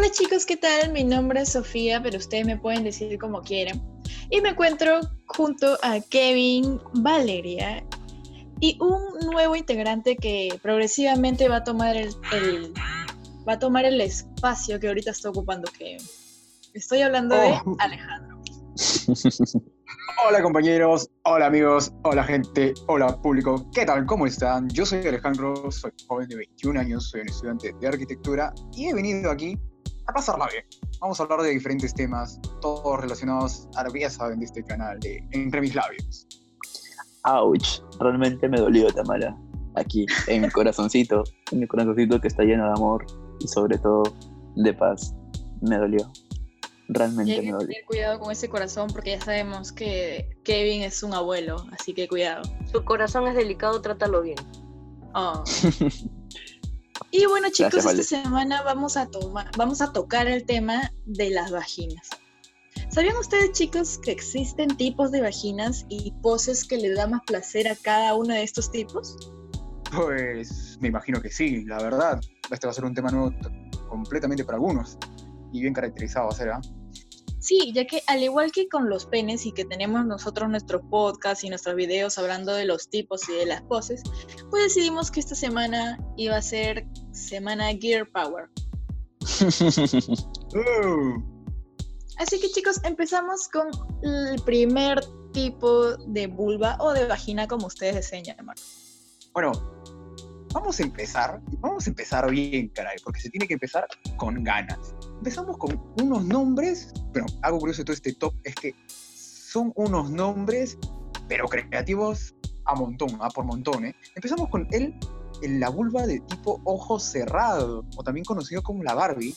Hola chicos, ¿qué tal? Mi nombre es Sofía, pero ustedes me pueden decir como quieran. Y me encuentro junto a Kevin, Valeria y un nuevo integrante que progresivamente va a tomar el, va a tomar el espacio que ahorita está ocupando Kevin. Estoy hablando de oh. Alejandro. Hola compañeros, hola amigos, hola gente, hola público, ¿qué tal? ¿Cómo están? Yo soy Alejandro, soy joven de 21 años, soy un estudiante de arquitectura y he venido aquí a pasarla bien. Vamos a hablar de diferentes temas, todos relacionados a lo que ya saben de este canal de Entre mis labios. Ouch, realmente me dolió Tamara. Aquí, en mi corazoncito, en mi corazoncito que está lleno de amor y sobre todo de paz. Me dolió. Realmente hay que me Tener cuidado con ese corazón porque ya sabemos que Kevin es un abuelo, así que cuidado. Su corazón es delicado, trátalo bien. Oh. y bueno chicos, esta semana vamos a, tomar, vamos a tocar el tema de las vaginas. ¿Sabían ustedes chicos que existen tipos de vaginas y poses que le da más placer a cada uno de estos tipos? Pues me imagino que sí, la verdad. Este va a ser un tema nuevo completamente para algunos y bien caracterizado, ¿será? Sí, ya que al igual que con los penes y que tenemos nosotros nuestro podcast y nuestros videos hablando de los tipos y de las poses, pues decidimos que esta semana iba a ser semana Gear Power. Uh. Así que chicos, empezamos con el primer tipo de vulva o de vagina como ustedes deseen llamar. Bueno, vamos a empezar, vamos a empezar bien, caray, porque se tiene que empezar con ganas empezamos con unos nombres, pero algo curioso de todo este top es que son unos nombres, pero creativos a montón, a por montón. ¿eh? Empezamos con él, la vulva de tipo ojo cerrado, o también conocido como la Barbie.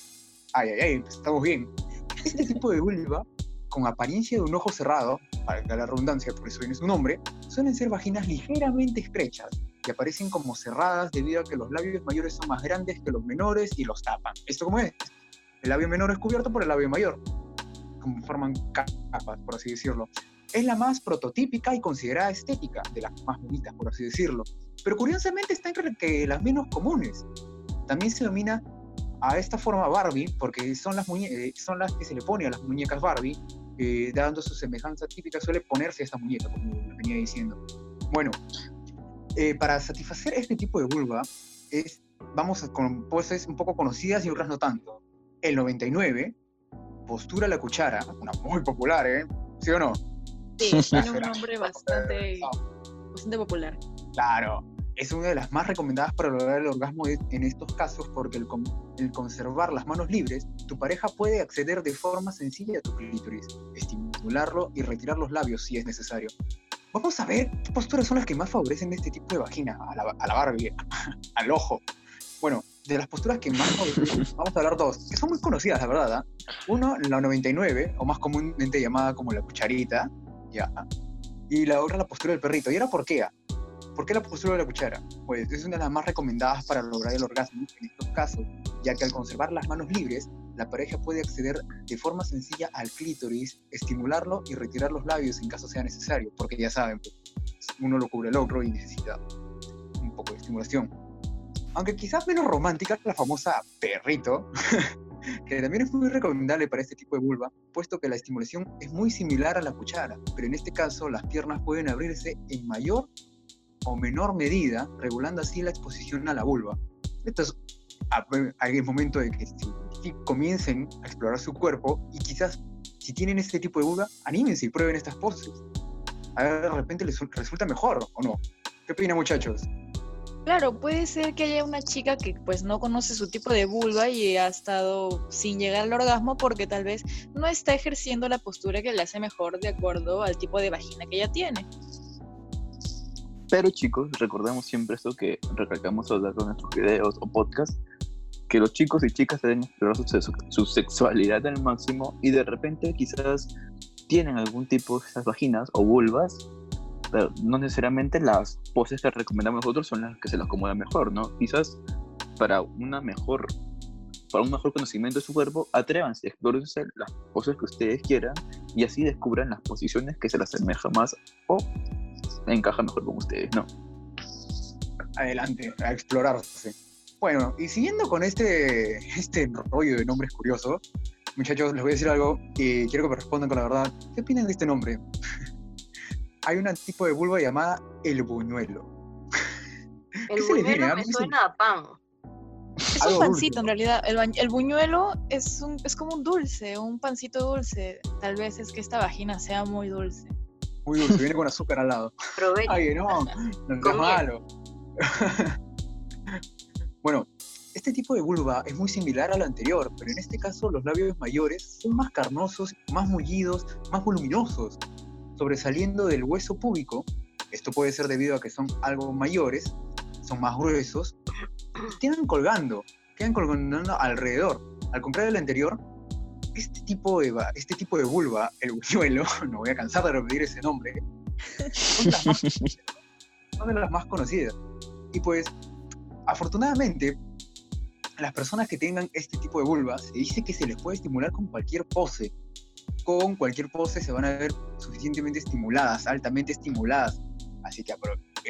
Ay, ay, ay, estamos bien. Este tipo de vulva, con apariencia de un ojo cerrado, para la redundancia, por eso viene su nombre, suelen ser vaginas ligeramente estrechas, que aparecen como cerradas debido a que los labios mayores son más grandes que los menores y los tapan. ¿Esto cómo es? El labio menor es cubierto por el labio mayor, como forman capas, por así decirlo. Es la más prototípica y considerada estética, de las más bonitas, por así decirlo. Pero curiosamente está entre las menos comunes. También se denomina a esta forma Barbie, porque son las, eh, son las que se le pone a las muñecas Barbie, eh, dando su semejanza típica, suele ponerse a esta muñeca, como venía diciendo. Bueno, eh, para satisfacer este tipo de vulva, es, vamos con poses un poco conocidas y otras no tanto el 99, Postura la Cuchara, una muy popular, ¿eh? ¿Sí o no? Sí, tiene un nombre bastante, bastante popular. Claro, es una de las más recomendadas para lograr el orgasmo en estos casos porque el, el, conservar las manos libres, tu pareja puede acceder de forma sencilla a tu clítoris, estimularlo y retirar los labios si es necesario. Vamos a ver qué posturas son las que más favorecen este tipo de vagina, a la, a la Barbie, al ojo. Bueno, de las posturas que más vamos a hablar dos, que son muy conocidas, la verdad. ¿ah? Uno, la 99, o más comúnmente llamada como la cucharita, ya. Y la otra, la postura del perrito. ¿Y ahora por qué? Ah? ¿Por qué la postura de la cuchara? Pues es una de las más recomendadas para lograr el orgasmo en estos casos, ya que al conservar las manos libres, la pareja puede acceder de forma sencilla al clítoris, estimularlo y retirar los labios en caso sea necesario, porque ya saben, pues, uno lo cubre el otro y necesita un poco de estimulación aunque quizás menos romántica, la famosa perrito, que también es muy recomendable para este tipo de vulva, puesto que la estimulación es muy similar a la cuchara, pero en este caso las piernas pueden abrirse en mayor o menor medida, regulando así la exposición a la vulva. Esto es el momento de que comiencen a explorar su cuerpo y quizás si tienen este tipo de vulva, anímense y prueben estas poses. A ver, de repente les resulta mejor o no. ¿Qué opinan muchachos? Claro, puede ser que haya una chica que pues no conoce su tipo de vulva y ha estado sin llegar al orgasmo porque tal vez no está ejerciendo la postura que le hace mejor de acuerdo al tipo de vagina que ella tiene. Pero chicos, recordemos siempre esto que recalcamos a lo largo de nuestros videos o podcasts, que los chicos y chicas deben explorar su, su, sexualidad al máximo y de repente quizás tienen algún tipo de esas vaginas o vulvas pero no necesariamente las poses que recomendamos nosotros son las que se les acomodan mejor, ¿no? Quizás para una mejor para un mejor conocimiento de su cuerpo, atrévanse, explórense las poses que ustedes quieran y así descubran las posiciones que se les asemeja más o encaja mejor con ustedes, ¿no? Adelante, a explorarse. Bueno, y siguiendo con este, este rollo de nombres curiosos, muchachos, les voy a decir algo y quiero que me respondan con la verdad. ¿Qué opinan de este nombre? Hay un tipo de vulva llamada el buñuelo. El ¿Qué se les viene? buñuelo A me suena a pan. Es un dulce. pancito en realidad. El, buñuelo es, un, es como un dulce, un pancito dulce. Tal vez es que esta vagina sea muy dulce. Muy dulce, viene con azúcar al lado. Provecho. Ay, no, no es malo. bueno, este tipo de vulva es muy similar a lo anterior, pero en este caso los labios mayores son más carnosos, más mullidos, más voluminosos, sobresaliendo del hueso púbico. Esto puede ser debido a que son algo mayores, son más gruesos, quedan colgando, quedan colgando alrededor. Al contrario del anterior, este tipo de, este tipo de vulva, el buñuelo, no voy a cansar de repetir ese nombre, son las más, son de las más conocidas. Y pues, afortunadamente, las personas que tengan este tipo de vulva, se dice que se les puede estimular con cualquier pose. Con cualquier pose se van a ver suficientemente estimuladas, altamente estimuladas. Así que,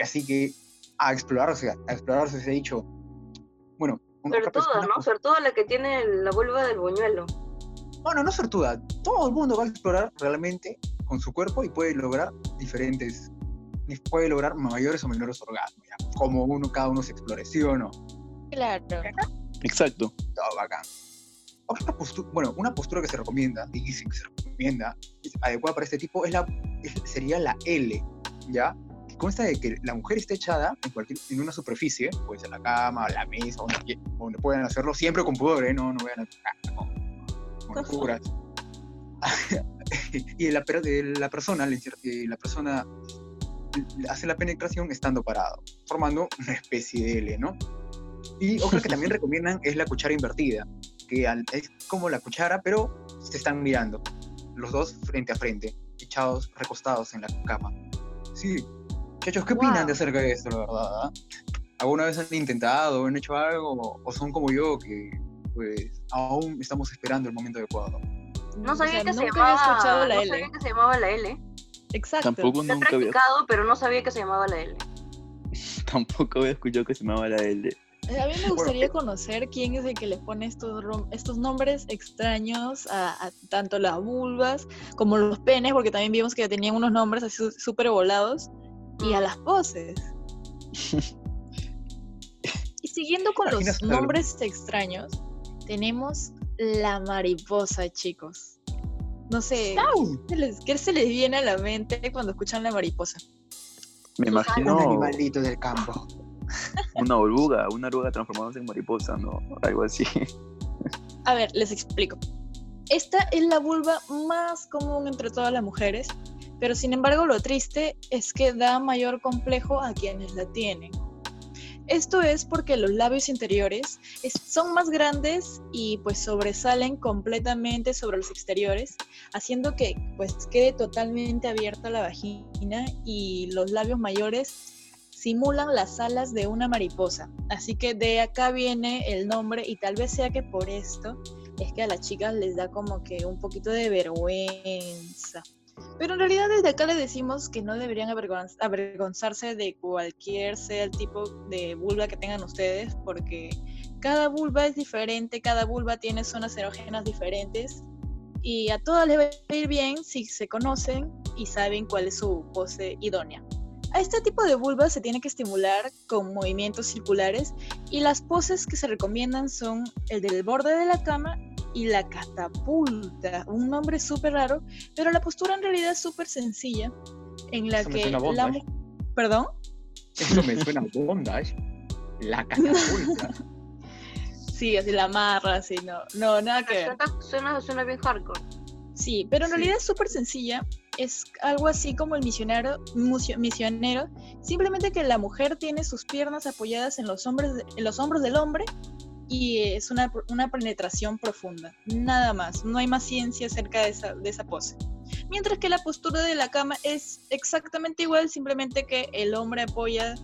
así que a explorarse, a explorarse se ha dicho. Bueno, Sortuda, ¿no? Sortuda la que tiene la vulva del buñuelo. Bueno, no sortuda. Todo el mundo va a explorar realmente con su cuerpo y puede lograr diferentes, y puede lograr mayores o menores orgasmos, ya, como uno, cada uno se explore, ¿sí o no? Claro. Exacto. Todo bacán. Otra postura, bueno, una postura que se recomienda, y que se recomienda, es adecuada para este tipo, es la, es- sería la L, ¿ya? Que consta de que la mujer esté echada en, cualquier, en una superficie, puede ser la cama, la mesa, donde, donde puedan hacerlo, siempre con pudor, ¿eh? No, no vayan a... Con, con locuras. y la, la persona, la, eh, la persona hace la penetración estando parado, formando una especie de L, ¿no? Y otra que también recomiendan es la cuchara invertida, que al- es como la cuchara, pero se están mirando, los dos frente a frente, echados, recostados en la cama. Sí. Muchachos, ¿qué opinan Wow. de acerca de esto, la verdad? ah? ¿Alguna vez han intentado, han hecho algo, o son como yo, que pues aún estamos esperando el momento adecuado? No O sabía sea, que se llamaba. escuchado la no L. sabía que se llamaba la L. Exacto. Tampoco he nunca había, practicado, pero no sabía que se llamaba la L. tampoco había escuchado que se llamaba la L. Eh, A mí me gustaría conocer quién es el que le pone estos, rom- estos nombres extraños a, a tanto las vulvas como los penes, porque también vimos que tenían unos nombres así súper volados, y a Mm. las poses. y siguiendo con los nombres extraños, tenemos la mariposa, chicos. No sé, ¿qué, les- qué se les viene a la mente cuando escuchan la mariposa? Me imagino Un animalito del campo. una oruga, una oruga transformándose en mariposa, ¿no? Algo así. A ver, les explico. Esta es la vulva más común entre todas las mujeres, pero sin embargo lo triste es que da mayor complejo a quienes la tienen. Esto es porque los labios interiores es- son más grandes y pues sobresalen completamente sobre los exteriores, haciendo que pues quede totalmente abierta la vagina y los labios mayores simulan las alas de una mariposa. Así que de acá viene el nombre y tal vez sea que por esto es que a las chicas les da como que un poquito de vergüenza. Pero en realidad desde acá les decimos que no deberían avergonz- avergonzarse de cualquier sea el tipo de vulva que tengan ustedes, porque cada vulva es diferente, cada vulva tiene zonas erógenas diferentes y a todas les va a ir bien si se conocen y saben cuál es su pose idónea. A este tipo de vulva se tiene que estimular con movimientos circulares y las poses que se recomiendan son el del borde de la cama y la catapulta, un nombre súper raro, pero la postura en realidad es súper sencilla, en la Eso que la ¿Perdón? Eso me suena a bondage. La catapulta. Sí, así la amarra, así, no, no, nada que ver. Suena, suena, suena bien hardcore. Sí, pero en Sí. realidad es súper sencilla. Es algo así como el misionero, misionero, simplemente que la mujer tiene sus piernas apoyadas en los, hombres en los hombros del hombre y es una, una penetración profunda. Nada más, no hay más ciencia acerca de esa, de esa pose. Mientras que la postura de la cama es exactamente igual, simplemente que el hombre apoya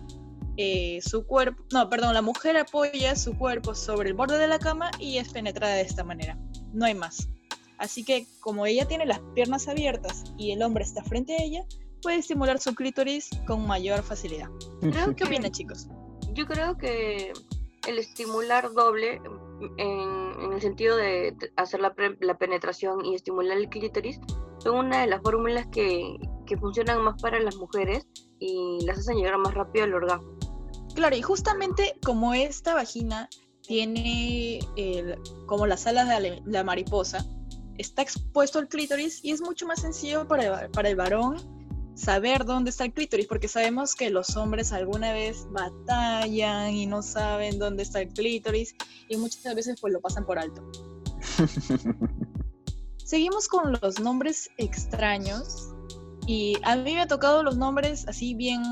eh, su cuerpo, no, perdón, la mujer apoya su cuerpo sobre el borde de la cama y es penetrada de esta manera. No hay más. Así que como ella tiene las piernas abiertas y el hombre está frente a ella, puede estimular su clítoris con mayor facilidad. Creo ¿Qué opinan chicos? yo creo que el estimular doble en, en el sentido de hacer la, pre- la penetración y estimular el clítoris son una de las fórmulas que, que funcionan más para las mujeres y las hacen llegar más rápido al orgasmo. Claro, y justamente como esta vagina tiene el- como las alas de la, la mariposa, está expuesto el clítoris y es mucho más sencillo para el, para el varón saber dónde está el clítoris, porque sabemos que los hombres alguna vez batallan y no saben dónde está el clítoris y muchas veces pues lo pasan por alto. Seguimos con los nombres extraños y a mí me ha tocado los nombres así bien,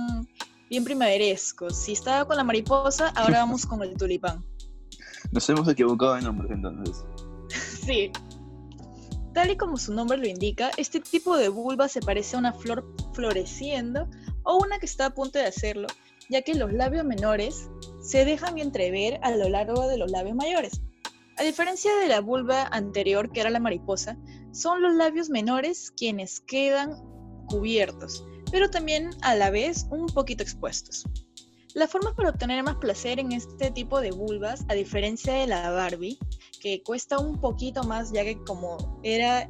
bien primaverescos. Si estaba con la mariposa, ahora vamos con el tulipán. Nos hemos equivocado de nombres entonces. Sí. Tal y como su nombre lo indica, este tipo de vulva se parece a una flor floreciendo o una que está a punto de hacerlo, ya que los labios menores se dejan entrever a lo largo de los labios mayores. A diferencia de la vulva anterior, que era la mariposa, son los labios menores quienes quedan cubiertos, pero también a la vez un poquito expuestos. Las formas para obtener más placer en este tipo de vulvas, a diferencia de la Barbie, que cuesta un poquito más, ya que como era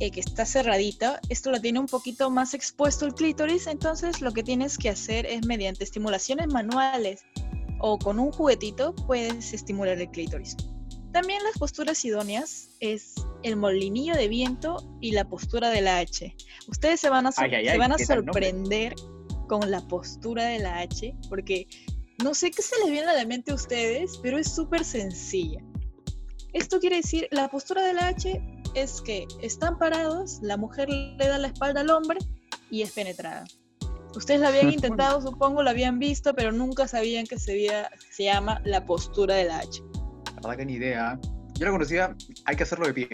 eh, que está cerradita, esto la tiene un poquito más expuesto el clítoris, entonces lo que tienes que hacer es mediante estimulaciones manuales o con un juguetito puedes estimular el clítoris. También las posturas idóneas es el molinillo de viento y la postura de la H. Ustedes se van a, sor- Ay, ay, se van a sorprender con la postura de la H, porque no sé qué se les viene a la mente a ustedes, pero es súper sencilla. Esto quiere decir, la postura de la H es que están parados, la mujer le da la espalda al hombre y es penetrada. Ustedes la habían intentado, supongo, la habían visto, pero nunca sabían que se, veía- se llama la postura de la H. La verdad que ni idea. Yo la conocía, hay que hacerlo de pie.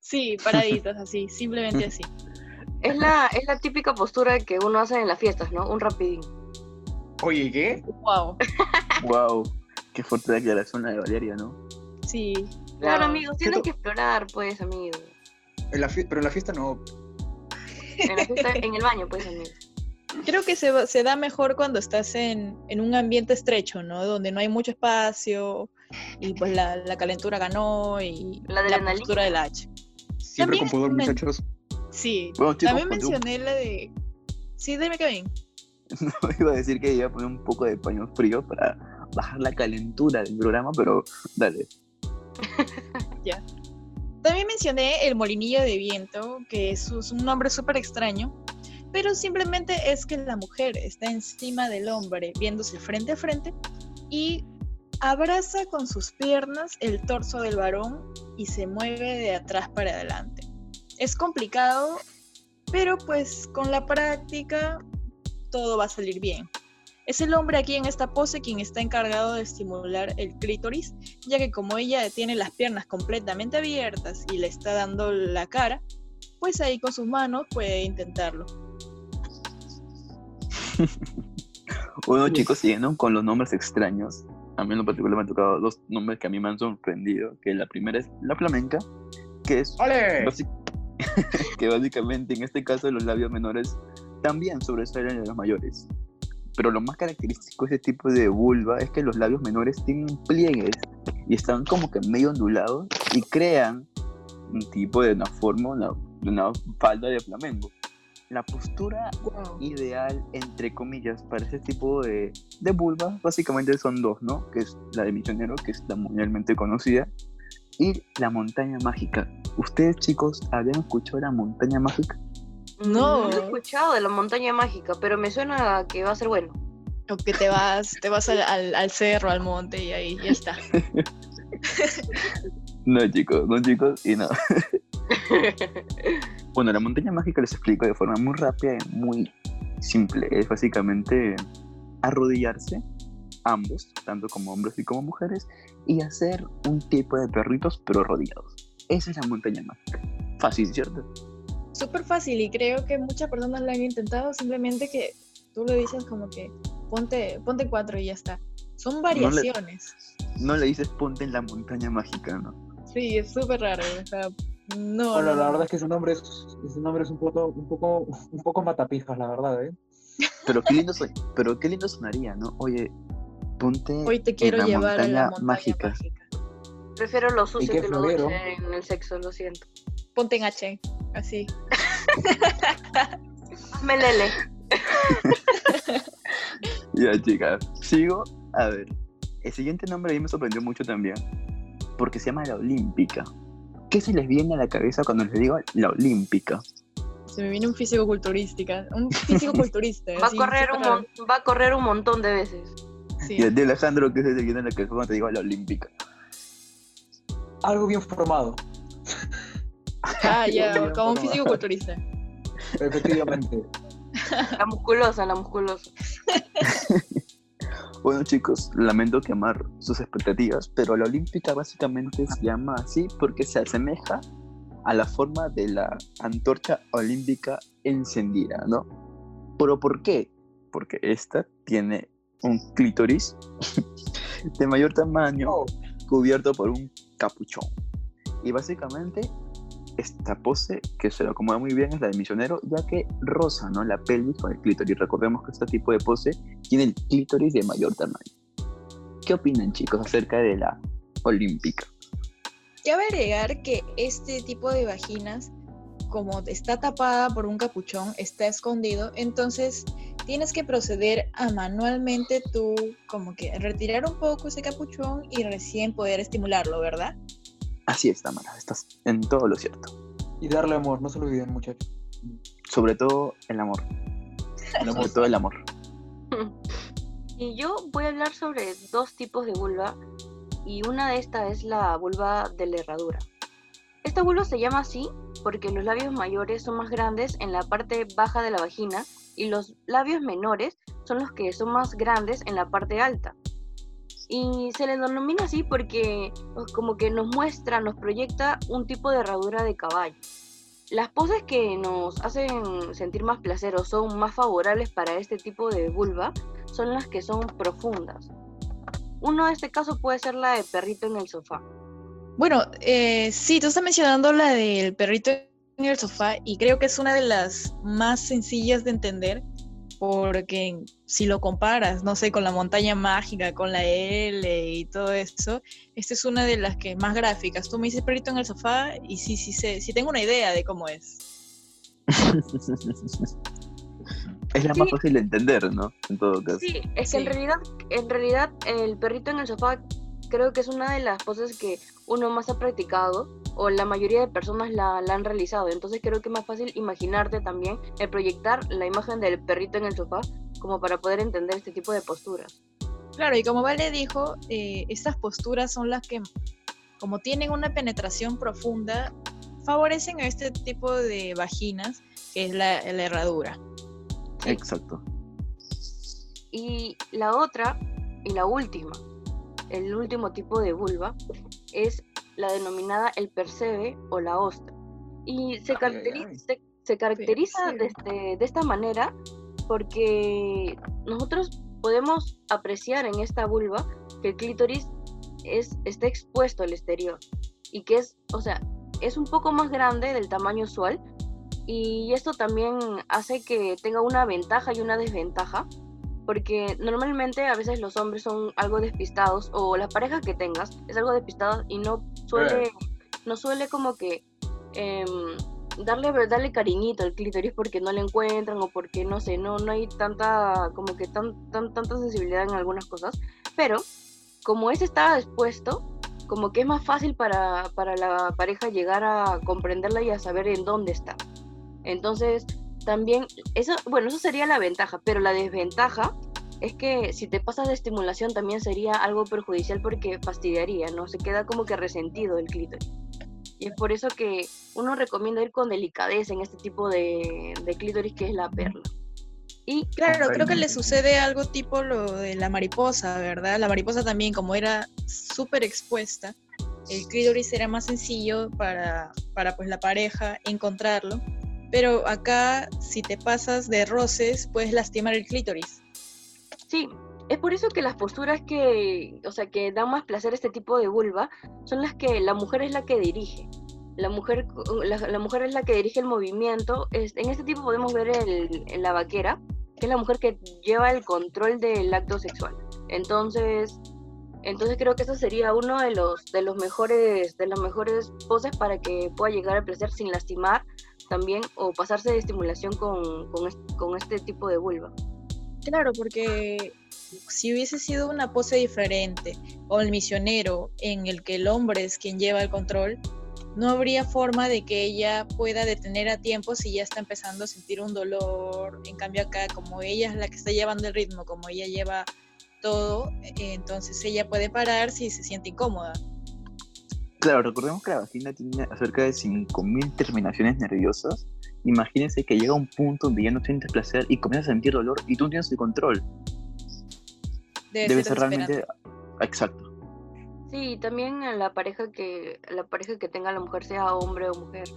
Sí, paraditos así, simplemente así. Es la, es la típica postura que uno hace en las fiestas, ¿no? Un rapidín. Oye, ¿qué? Wow. wow, qué fuerte la declaración la de Valeria, ¿no? Sí. Claro, wow. amigos, tienen que explorar, pues, amigos. En la pero en la fiesta no. En la fiesta, en el baño, pues, amigos. Creo que se, va- se da mejor cuando estás en, en un ambiente estrecho, ¿no? Donde no hay mucho espacio y pues la, la calentura ganó y La la, postura del H. Siempre También con pudor, muchachos. Sí. Bueno, chicos, También mencioné la de... Sí, dime Kevin. No iba a decir que iba a poner un poco de paño frío para bajar la calentura del programa, pero dale. También mencioné el molinillo de viento, que es un nombre súper extraño, pero simplemente es que la mujer está encima del hombre, viéndose frente a frente, y abraza con sus piernas el torso del varón y se mueve de atrás para adelante. Es complicado, pero pues con la práctica todo va a salir bien. Es el hombre aquí en esta pose quien está encargado de estimular el clítoris, ya que como ella tiene las piernas completamente abiertas y le está dando la cara, pues ahí con sus manos puede intentarlo. Bueno, chicos, siguiendo con los nombres extraños, a mí en lo particular me han tocado dos nombres que a mí me han sorprendido, que la primera es la flamenca, que es ¡Ole! que básicamente en este caso los labios menores también sobresalen de los mayores. Pero lo más característico de este tipo de vulva es que los labios menores tienen pliegues y están como que medio ondulados y crean un tipo de una forma, una, una falda de flamenco. La postura ideal, entre comillas, para este tipo de, de vulva, básicamente son dos, ¿no? Que es la de misionero, que es la mundialmente conocida, y la montaña mágica. ¿Ustedes, chicos, habían escuchado la montaña mágica? No. No he escuchado de la montaña mágica, pero me suena a que va a ser bueno. O que te vas, te vas al, al- al cerro, al monte y ahí ya está. No, chicos, no, chicos, y no. Bueno, la montaña mágica les explico de forma muy rápida y muy simple. Es básicamente arrodillarse, ambos, tanto como hombres y como mujeres, y hacer un tipo de perritos, pero arrodillados. Esa es la montaña mágica. Fácil, ¿cierto? Súper fácil y creo que muchas personas lo han intentado, simplemente que tú le dices como que ponte, ponte cuatro y ya está. Son variaciones. No le dices ponte en la montaña mágica, ¿no? Sí, es súper raro. O sea, no, Bueno, no, la verdad es que su nombre es, su nombre es un poco, un poco, un poco matapijas, la verdad, ¿eh? Pero qué lindo, son- pero qué lindo sonaría, ¿no? Oye, Ponte Hoy te en quiero la llevar a la montaña mágica. mágica. Prefiero lo sucio que lo en el sexo, lo siento. Ponte en H, así. Hazme lele. Ya, chicas, sigo. A ver, el siguiente nombre a mí me sorprendió mucho también, porque se llama la Olímpica. ¿Qué se les viene a la cabeza cuando les digo la Olímpica? Se me viene un físico culturística, un físico culturista. Va a correr un va a correr un montón de veces. Sí. Y el de Alejandro, ¿qué se te viene a la cabeza cuando te digo la Olímpica? Algo bien formado, Ah, ya, como un físico culturista. efectivamente. La musculosa, la musculosa. Bueno, chicos, lamento quemar sus expectativas, pero la Olímpica básicamente se llama así porque se asemeja a la forma de la antorcha olímpica encendida, ¿no? ¿Pero por qué? Porque esta tiene un clítoris de mayor tamaño Oh, cubierto por un capuchón. Y básicamente esta pose que se lo acomoda muy bien es la de misionero, ya que roza ¿no? la pelvis con el clítoris. Recordemos que este tipo de pose tiene el clítoris de mayor tamaño. ¿Qué opinan chicos acerca de la olímpica? Cabe agregar que este tipo de vaginas, como está tapada por un capuchón, está escondido, entonces tienes que proceder a manualmente tú como que retirar un poco ese capuchón y recién poder estimularlo, ¿verdad? Así es, Tamara, estás en todo lo cierto. y darle amor, no se lo olviden, muchachos. Sobre todo el amor. El amor. Sobre todo el amor. Y yo voy a hablar sobre dos tipos de vulva y una de estas es la vulva de la herradura. Esta vulva se llama así porque los labios mayores son más grandes en la parte baja de la vagina y los labios menores son los que son más grandes en la parte alta. Y se le denomina así porque pues, como que nos muestra, nos proyecta un tipo de herradura de caballo. Las poses que nos hacen sentir más placer o son más favorables para este tipo de vulva son las que son profundas. Uno de este caso puede ser la de perrito en el sofá. Bueno, eh, sí, tú estás mencionando la del perrito en el sofá y creo que es una de las más sencillas de entender porque si lo comparas, no sé, con la montaña mágica, con la L y todo eso, esta es una de las que más gráficas. Tú me dices perrito en el sofá y sí, sí, sé, sí tengo una idea de cómo es. Es la más fácil de entender, ¿no? En todo caso. Sí, es que en realidad, en realidad el perrito en el sofá creo que es una de las poses que uno más ha practicado o la mayoría de personas la, la han realizado. Entonces creo que es más fácil imaginarte también el proyectar la imagen del perrito en el sofá como para poder entender este tipo de posturas. Claro, y como Vale dijo, eh, estas posturas son las que, como tienen una penetración profunda, favorecen a este tipo de vaginas, que es la, la herradura. Exacto. Y la otra, y la última, el último tipo de vulva, es la denominada el percebe o la ostra. Y se Ay, caracteriza, ay. se, se caracteriza de, Percebe. este- de esta manera porque nosotros podemos apreciar en esta vulva que el clítoris es, está expuesto al exterior y que es, o sea, es un poco más grande del tamaño usual y esto también hace que tenga una ventaja y una desventaja porque normalmente a veces los hombres son algo despistados o la pareja que tengas es algo despistada y no suele no suele como que em, darle darle cariñito al clítoris porque no le encuentran o porque no sé no no hay tanta como que tan, tan tanta sensibilidad en algunas cosas pero como ese estaba expuesto como que es más fácil para, para la pareja llegar a comprenderla y a saber en dónde está. Entonces también eso bueno eso sería la ventaja pero la desventaja es que si te pasas de estimulación también sería algo perjudicial porque fastidiaría, ¿no? Se queda como que resentido el clítoris. Y es por eso que uno recomienda ir con delicadeza en este tipo de, de clítoris que es la perla. Y Claro, creo que le sucede algo tipo lo de la mariposa, ¿verdad? La mariposa también, como era súper expuesta, el clítoris era más sencillo para, para pues la pareja encontrarlo. Pero acá, si te pasas de roces, puedes lastimar el clítoris. sí, es por eso que las posturas que, o sea, que dan más placer a este tipo de vulva son las que la mujer es la que dirige. La mujer, la, mujer es la que dirige el movimiento. Es- en este tipo podemos ver la vaquera, que es la mujer que lleva el control del acto sexual. Entonces, entonces creo que eso sería uno de los de los mejores de las mejores poses para que pueda llegar al placer sin lastimar también o pasarse de estimulación con, este, con este tipo de vulva. Claro, porque si hubiese sido una pose diferente o el misionero en el que el hombre es quien lleva el control, no habría forma de que ella pueda detener a tiempo si ya está empezando a sentir un dolor. En cambio acá, como ella es la que está llevando el ritmo, como ella lleva todo, eh, entonces ella puede parar si se siente incómoda. Claro, recordemos que la vagina tiene cerca de 5.000 terminaciones nerviosas. Imagínense que llega un punto donde ya no sientes placer y comienzas a sentir dolor y tú no tienes el control. Debe, ser, realmente... Exacto. Sí, también a la pareja que la pareja que tenga la mujer sea hombre o mujer,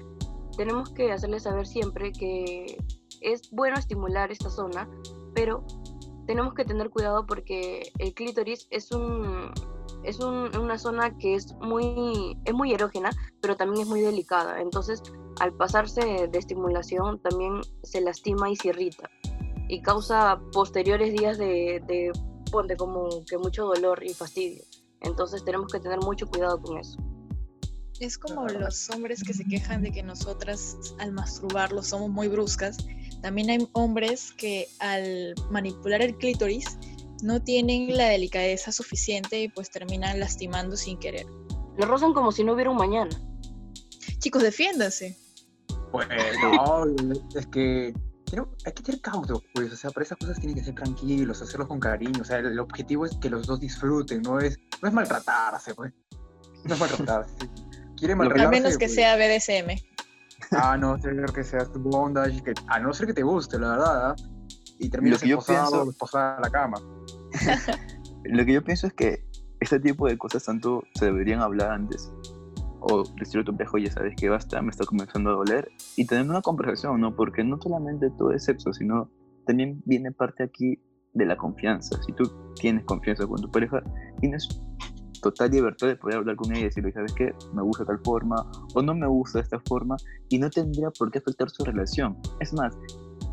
tenemos que hacerle saber siempre que es bueno estimular esta zona, pero tenemos que tener cuidado porque el clítoris es un es una zona que es muy es muy erógena, pero también es muy delicada. Entonces, al pasarse de estimulación también se lastima y se irrita y causa posteriores días de, de ponte como que mucho dolor y fastidio. Entonces tenemos que tener mucho cuidado con eso. Es como los hombres que se quejan de que nosotras al masturbarlos somos muy bruscas. También hay hombres que al manipular el clítoris no tienen la delicadeza suficiente y pues terminan lastimando sin querer. Lo rozan como si no hubiera un mañana. Chicos, defiéndanse. Pues no, es que hay que tener cauto, pues, o sea, para esas cosas tienen que ser tranquilos, hacerlo con cariño, o sea, el, objetivo es que los dos disfruten, no es, no es maltratarse, pues, no es maltratarse. Quiere maltratarse. A menos que pues. sea BDSM. Ah, no, ser que sea tu bondage, que, a no ser que te guste, la verdad, ¿ah? y termines esposado, esposada a la cama. Lo que yo pienso es que este tipo de cosas tanto se deberían hablar antes o decirle a tu pareja, ya sabes que basta, me está comenzando a doler, y tener una conversación, ¿no? Porque no solamente todo es sexo, sino también viene parte aquí de la confianza. Si tú tienes confianza con tu pareja, tienes total libertad de poder hablar con ella y decirle, ¿sabes qué? Me gusta tal forma o no me gusta esta forma y no tendría por qué afectar su relación. Es más,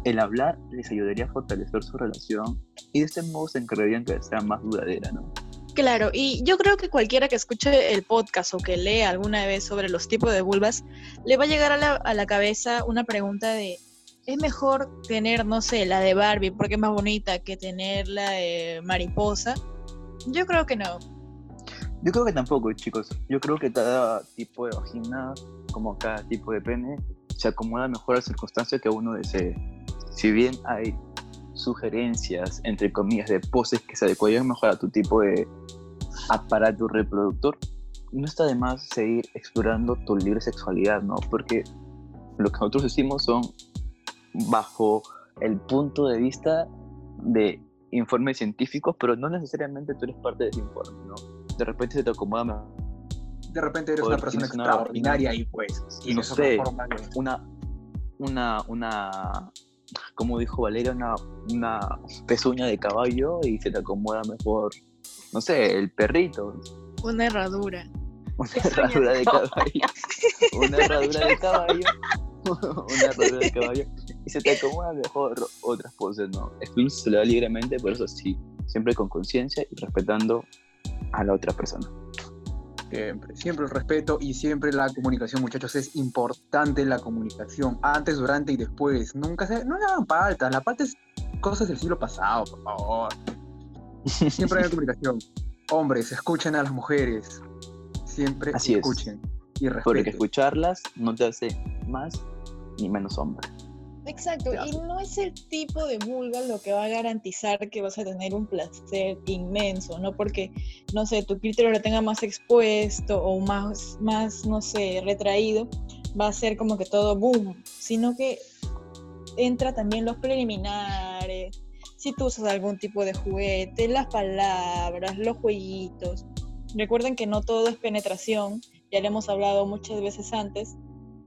el hablar les ayudaría a fortalecer su relación y de este modo se encargarían que sea más duradera, ¿no? Claro, y yo creo que cualquiera que escuche el podcast o que lea alguna vez sobre los tipos de vulvas, le va a llegar a la, a la cabeza una pregunta de, ¿es mejor tener, no sé, la de Barbie porque es más bonita que tener la de mariposa? Yo creo que no. Yo creo que tampoco, chicos. Yo creo que cada tipo de vagina, como cada tipo de pene, se acomoda mejor a las circunstancias que uno desee. Si bien hay sugerencias, entre comillas, de poses que se adecuarían mejor a tu tipo de aparato reproductor, no está de más seguir explorando tu libre sexualidad, ¿no? Porque lo que nosotros decimos son bajo el punto de vista de informes científicos, pero no necesariamente tú eres parte de ese informe, ¿no? De repente se te acomoda mejor. De repente eres una persona extraordinaria y pues no sé, una, una, una como dijo Valeria, una, una pezuña de caballo y se te acomoda mejor, no sé, el perrito. Una herradura. Una herradura de caballo. Una herradura de caballo. una herradura de caballo. Y se te acomoda mejor otras poses, ¿no? Excluso se le da libremente, por eso sí, siempre con conciencia y respetando a la otra persona. Siempre, siempre el respeto y siempre la comunicación, muchachos. Es importante la comunicación, antes, durante y después. Nunca se, no le hagan falta. La parte es cosas del siglo pasado, por favor. Siempre hay comunicación. Hombres, escuchen a las mujeres. Siempre escuchen y respeten. Porque escucharlas no te hace más ni menos hombre. Exacto, y no es el tipo de vulva lo que va a garantizar que vas a tener un placer inmenso, no porque, no sé, tu clítoris lo tenga más expuesto o más, más, no sé, retraído, va a ser como que todo boom, sino que entra también los preliminares, si tú usas algún tipo de juguete, las palabras, los jueguitos. Recuerden que no todo es penetración, ya le hemos hablado muchas veces antes,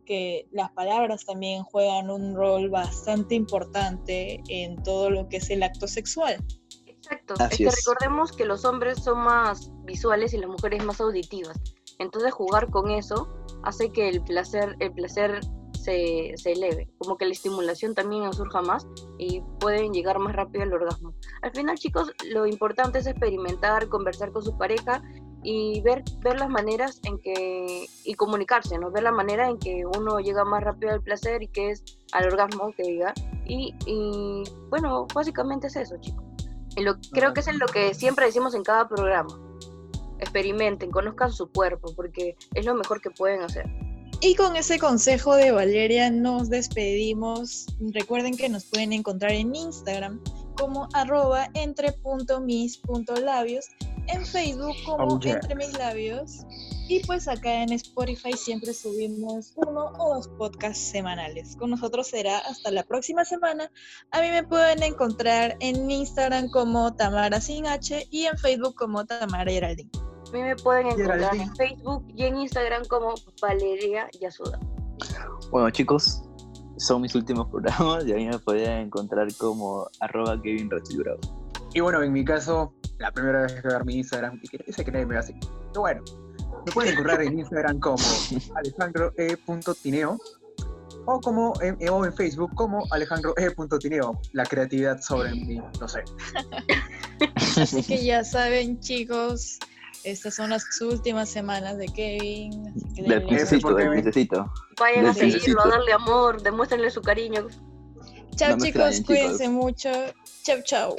que las palabras también juegan un rol bastante importante en todo lo que es el acto sexual. Exacto, es que recordemos que los hombres son más visuales y las mujeres más auditivas. Entonces jugar con eso hace que el placer, el placer se, se eleve, como que la estimulación también surja más y pueden llegar más rápido al orgasmo. Al final, chicos, lo importante es experimentar, conversar con su pareja y ver, ver las maneras en que, y comunicarse, ¿no? Ver la manera en que uno llega más rápido al placer y que es al orgasmo, que diga. Y, y bueno, básicamente es eso, chicos. Y lo, creo que es lo que siempre decimos en cada programa. Experimenten, conozcan su cuerpo, porque es lo mejor que pueden hacer. Y con ese consejo de Valeria nos despedimos. Recuerden que nos pueden encontrar en Instagram como arroba entre.mis.labios, en Facebook como Oh, yeah. entre mis labios. Y pues acá en Spotify siempre subimos uno o dos podcasts semanales. Con nosotros será hasta la próxima semana. A mí me pueden encontrar en Instagram como Tamara sin H y en Facebook como Tamara Geraldine. A mí me pueden encontrar Geraldine. en Facebook y en Instagram como Valeria Yasuda. Bueno, chicos, son mis últimos programas y a mí me podían encontrar como arroba Kevin Rachidurado. Y bueno, en mi caso, la primera vez que ver mi Instagram, y que dice que nadie me ve así. Pero bueno, me pueden encontrar en Instagram como alejandroe.tineo o como en, o en Facebook como alejandroe.tineo. La creatividad sobre mí, no sé. Así que ya saben, chicos, estas son las últimas semanas de Kevin. así que Del piececito, del piececito. Vayan a seguirlo, a darle amor, demuéstrenle su cariño. Chao, No chicos, extrañen, cuídense chicos. mucho. Chau, chau.